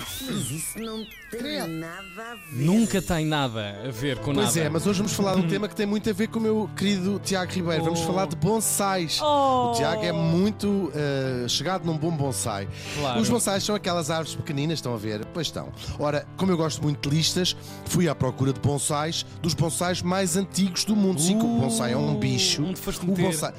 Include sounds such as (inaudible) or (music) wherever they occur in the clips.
Mas isso não tem nada a ver. Nunca tem nada a ver com Pois nada. é, mas hoje vamos falar de um tema que tem muito a ver com o meu querido Tiago Ribeiro. Vamos Oh. falar de bonsais. Oh. O Tiago é muito eh, chegado num bom bonsai. Claro. Os bonsais são aquelas árvores pequeninas, estão a ver? Pois estão. Ora, como eu gosto muito de listas, fui à procura de bonsais, dos bonsais mais antigos do mundo. Sim, que o bonsai é um Uh, bicho. onde foste o bonsai.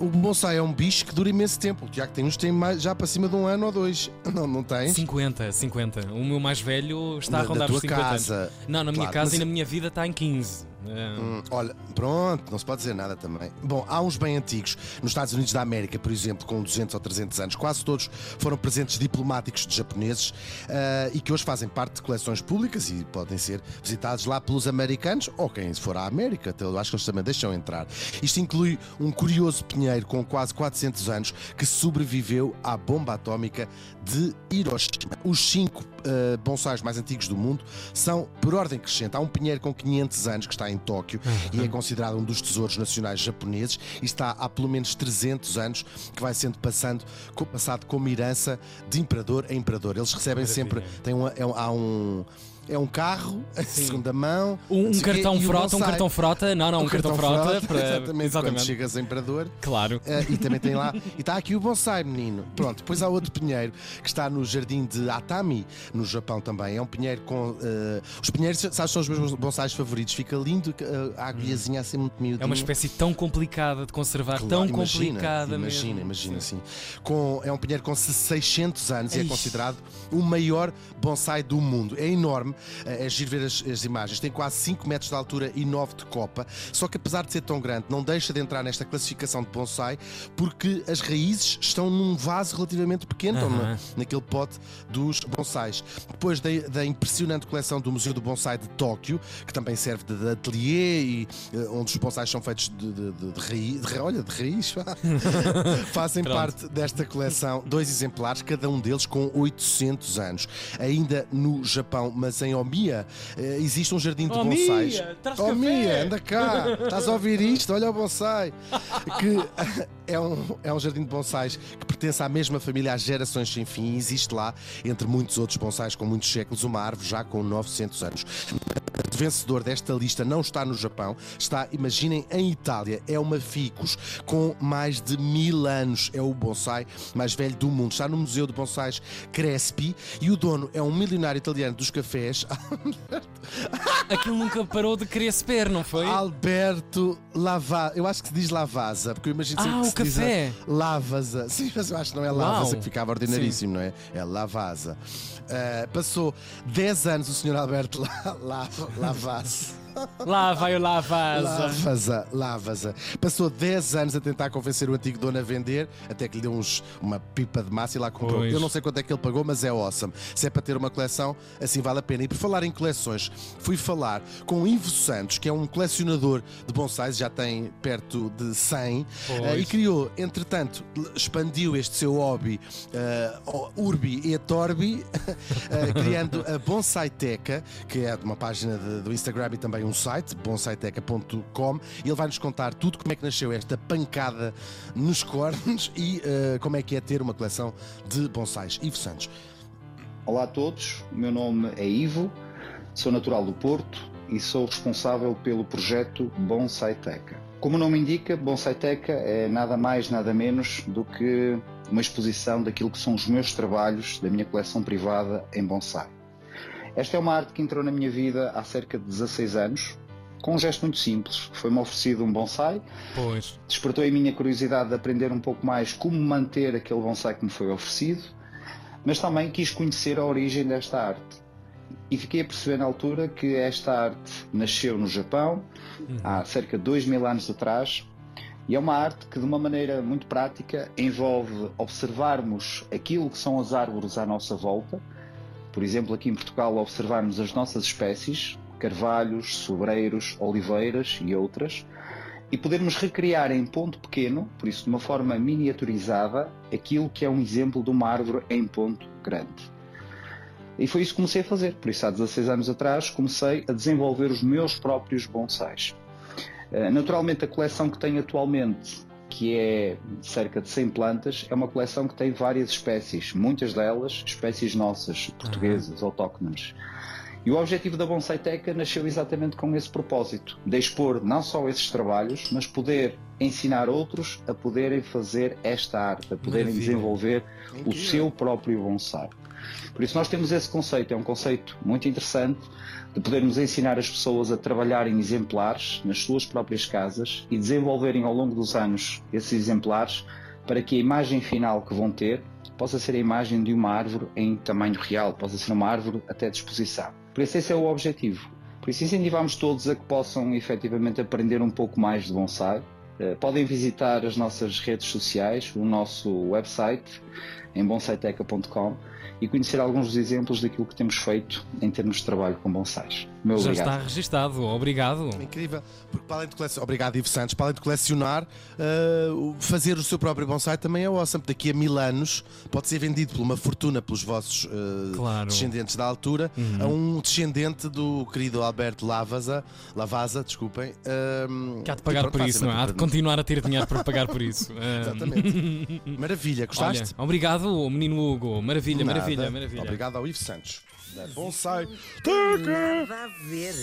O bonsai é um bicho que dura imenso tempo. O Tiago tem uns que tem mais, já para cima de um ano ou dois. (laughs) Não, não tens? 50, 50. O meu mais velho está Da- a rondar da os tua 50 casa. anos. Não, na minha Claro, casa mas- e na minha vida está em 15. É. Hum, Olha, pronto, não se pode dizer nada também. Bom, há uns bem antigos. Nos Estados Unidos da América, por exemplo, com 200 ou 300 anos, quase todos foram presentes diplomáticos de japoneses ah, e que hoje fazem parte de coleções públicas e podem ser visitados lá pelos americanos ou quem for à América. Até eu acho que eles também deixam entrar. Isto inclui um curioso pinheiro com quase 400 anos que sobreviveu à bomba atómica de Hiroshima. Os cinco ah, bonsais mais antigos do mundo são por ordem crescente. Há um pinheiro com 500 anos que está em Tóquio e é considerado um dos tesouros nacionais japoneses e está há pelo menos 300 anos que vai sendo passando, passado como herança de imperador a imperador. Eles recebem sempre, tem um, é um- há um é um carro, (laughs) a segunda mão, Um, um quê, cartão o frota, um cartão frota. Não, não, um, cartão, frota. para... exatamente, quando Exatamente. chegas a imperador. Claro. Ah, e também tem lá, e está aqui o bonsai, menino. Pronto, depois há outro pinheiro que está no jardim de Atami, no Japão também. É um pinheiro com. ah, os pinheiros, sabes, são os meus bonsais favoritos. Fica lindo, ah, a agulhazinha assim muito miudinha. É uma espécie tão complicada de conservar, Claro, tão imagina, complicada imagina, mesmo. Imagina, assim. Com, é um pinheiro com 600 anos e é considerado o maior bonsai do mundo. É enorme, é é giro ver as, as imagens. Tem quase 5 metros de altura e 9 de copa. Só que apesar de ser tão grande, não deixa de entrar nesta classificação de bonsai porque as raízes estão num vaso relativamente pequeno, Aham. na- naquele pote dos bonsais. Depois da, da impressionante coleção do Museu do Bonsai de Tóquio, que também serve de, de ateliê e eh, onde os bonsais são feitos de, de, de, de raiz, de, olha, de raiz, (laughs) fazem Pronto. parte desta coleção dois exemplares, cada um deles com 800 anos. Ainda no Japão, mas em Omiya, eh, existe um jardim de Oh, bonsais. Mia, traz Oh, café. Mia, anda cá, estás a ouvir isto? Olha o bonsai. (laughs) Que é um, é um jardim de bonsais que pertence à mesma família há gerações sem fim e existe lá, entre muitos outros bonsais com muitos séculos, uma árvore já com 900 anos. O vencedor desta lista não está no Japão, está, imaginem, em Itália. É uma ficus com mais de mil anos. É o bonsai mais velho do mundo. Está no Museu de Bonsais Crespi e o dono é um milionário italiano dos cafés, (laughs) Aquilo nunca parou de querer se ver, não foi? Alberto Lava. Eu acho que se diz Lavasa, porque eu imagino sempre Ah, que o se diz café. Lavasa. Sim, mas eu acho que não é Lavasa Uau. que ficava ordinaríssimo, não é? É Lavasa. Ah, passou 10 anos o Sr. Alberto La, La, Lavasa. Lá vai o Lavasa. Lavasa, Lavasa. Passou 10 anos a tentar convencer o antigo dono a vender, até que lhe deu uns, uma pipa de massa e lá comprou. Pois. Eu não sei quanto é que ele pagou, mas é awesome. Se é para ter uma coleção, assim vale a pena. E por falar em coleções, fui falar com o Ivo Santos, que é um colecionador de bonsais, já tem perto de 100, Pois. eh, e criou, entretanto, expandiu este seu hobby ao Urbi e Torbi, (laughs) eh, criando a Bonsaiteca, que é uma página de- do Instagram e também um site, bonsaiteca.com, e ele vai-nos contar tudo como é que nasceu esta pancada nos cornos e eh, como é que é ter uma coleção de bonsais. Ivo Santos. Olá a todos, o meu nome é Ivo, sou natural do Porto e sou responsável pelo projeto Bonsaiteca. Como o nome indica, Bonsaiteca é nada mais, nada menos do que uma exposição daquilo que são os meus trabalhos da minha coleção privada em bonsai. Esta é uma arte que entrou na minha vida há cerca de 16 anos, com um gesto muito simples. Foi-me oferecido um bonsai, Pois. despertou a minha curiosidade de aprender um pouco mais como manter aquele bonsai que me foi oferecido, mas também quis conhecer a origem desta arte. E fiquei a perceber na altura que esta arte nasceu no Japão, há cerca de dois mil anos atrás, e é uma arte que, de uma maneira muito prática, envolve observarmos aquilo que são as árvores à nossa volta, por exemplo, aqui em Portugal, observarmos as nossas espécies, carvalhos, sobreiros, oliveiras e outras, e podermos recriar em ponto pequeno, por isso de uma forma miniaturizada, aquilo que é um exemplo de uma árvore em ponto grande. E foi isso que comecei a fazer. Por isso, há 16 anos atrás, comecei a desenvolver os meus próprios bonsais. Eh, Naturalmente, a coleção que tenho atualmente que é cerca de 100 plantas, é uma coleção que tem várias espécies, muitas delas espécies nossas, portuguesas, autóctones. E o objetivo da Bonsai Teca nasceu exatamente com esse propósito, de expor não só esses trabalhos, mas poder ensinar outros a poderem fazer esta arte, a poderem Maravilha. desenvolver o Incrível. seu próprio bonsai. Por isso nós temos esse conceito, é um conceito muito interessante de podermos ensinar as pessoas a trabalharem exemplares nas suas próprias casas e desenvolverem ao longo dos anos esses exemplares para que a imagem final que vão ter possa ser a imagem de uma árvore em tamanho real, possa ser uma árvore até disposição. Por isso esse é o objetivo. Por isso incentivamos todos a que possam efetivamente aprender um pouco mais de bonsai. Eh, Podem visitar as nossas redes sociais, o nosso website em bonsaiteca.com e conhecer alguns dos exemplos daquilo que temos feito em termos de trabalho com bonsais. Meu Já obrigado. está registado. Obrigado. Incrível, porque para além de colecionar, obrigado Ivo Santos, para além de colecionar, uh, fazer o seu próprio bonsai também é awesome. Daqui a mil anos pode ser vendido por uma fortuna pelos vossos uh, Claro. descendentes da altura a um descendente do querido Alberto Lavaza, Lavasa, desculpem. um, Que há de pagar pronto, por isso, não é? Há de continuar a ter dinheiro (laughs) para pagar por isso. Ah, (laughs) Exatamente. (laughs) Maravilha, gostaste? Olha, obrigado, menino Hugo. Maravilha, Nada. maravilha, maravilha. Obrigado ao Ivo Santos. Da Bonsai. Nada a ver.